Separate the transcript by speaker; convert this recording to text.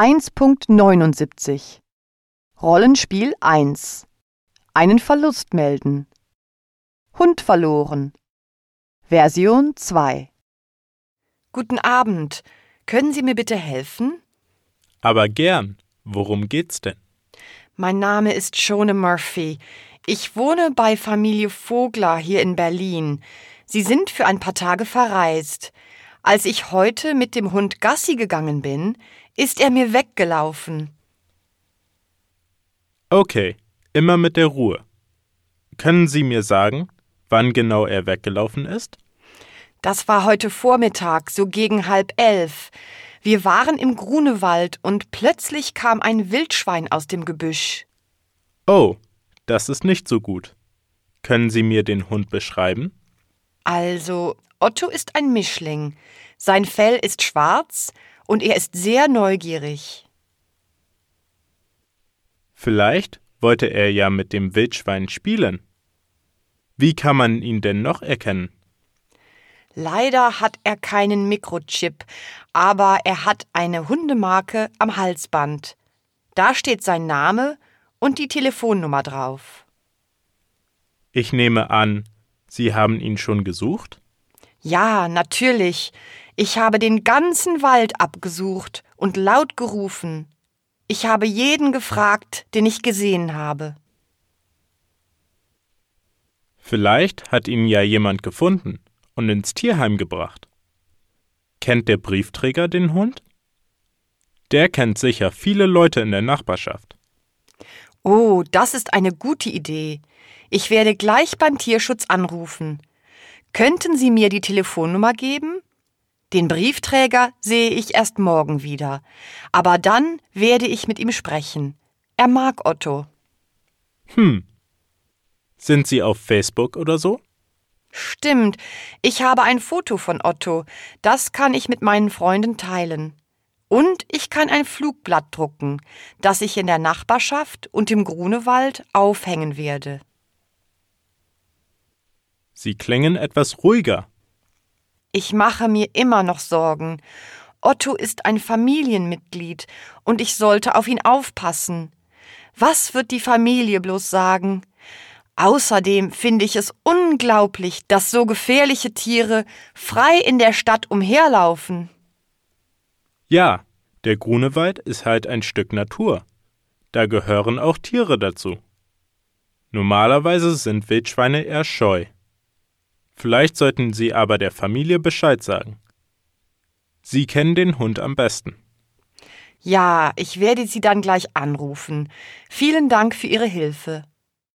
Speaker 1: 1.79 Rollenspiel 1 Einen Verlust melden Hund verloren Version 2
Speaker 2: Guten Abend. Können Sie mir bitte helfen?
Speaker 3: Aber gern. Worum geht's denn?
Speaker 2: Mein Name ist Shone Murphy. Ich wohne bei Familie Vogler hier in Berlin. Sie sind für ein paar Tage verreist. Als ich heute mit dem Hund Gassi gegangen bin, ist er mir weggelaufen.
Speaker 3: Okay, immer mit der Ruhe. Können Sie mir sagen, wann genau er weggelaufen ist?
Speaker 2: Das war heute Vormittag, so gegen halb elf. Wir waren im Grunewald und plötzlich kam ein Wildschwein aus dem Gebüsch.
Speaker 3: Oh, das ist nicht so gut. Können Sie mir den Hund beschreiben?
Speaker 2: Also, Otto ist ein Mischling. Sein Fell ist schwarz und er ist sehr neugierig.
Speaker 3: Vielleicht wollte er ja mit dem Wildschwein spielen. Wie kann man ihn denn noch erkennen?
Speaker 2: Leider hat er keinen Mikrochip, aber er hat eine Hundemarke am Halsband. Da steht sein Name und die Telefonnummer drauf.
Speaker 3: Ich nehme an, Sie haben ihn schon gesucht?
Speaker 2: Ja, natürlich. Ich habe den ganzen Wald abgesucht und laut gerufen. Ich habe jeden gefragt, den ich gesehen habe.
Speaker 3: Vielleicht hat ihn ja jemand gefunden und ins Tierheim gebracht. Kennt der Briefträger den Hund? Der kennt sicher viele Leute in der Nachbarschaft.
Speaker 2: Oh, das ist eine gute Idee. Ich werde gleich beim Tierschutz anrufen. Könnten Sie mir die Telefonnummer geben? Den Briefträger sehe ich erst morgen wieder. Aber dann werde ich mit ihm sprechen. Er mag Otto.
Speaker 3: Hm. Sind Sie auf Facebook oder so?
Speaker 2: Stimmt. Ich habe ein Foto von Otto. Das kann ich mit meinen Freunden teilen. Und ich kann ein Flugblatt drucken, das ich in der Nachbarschaft und im Grunewald aufhängen werde.
Speaker 3: Sie klingen etwas ruhiger.
Speaker 2: Ich mache mir immer noch Sorgen. Otto ist ein Familienmitglied und ich sollte auf ihn aufpassen. Was wird die Familie bloß sagen? Außerdem finde ich es unglaublich, dass so gefährliche Tiere frei in der Stadt umherlaufen.
Speaker 3: Ja, der Grunewald ist halt ein Stück Natur. Da gehören auch Tiere dazu. Normalerweise sind Wildschweine eher scheu. Vielleicht sollten Sie aber der Familie Bescheid sagen. Sie kennen den Hund am besten.
Speaker 2: Ja, ich werde Sie dann gleich anrufen. Vielen Dank für Ihre Hilfe.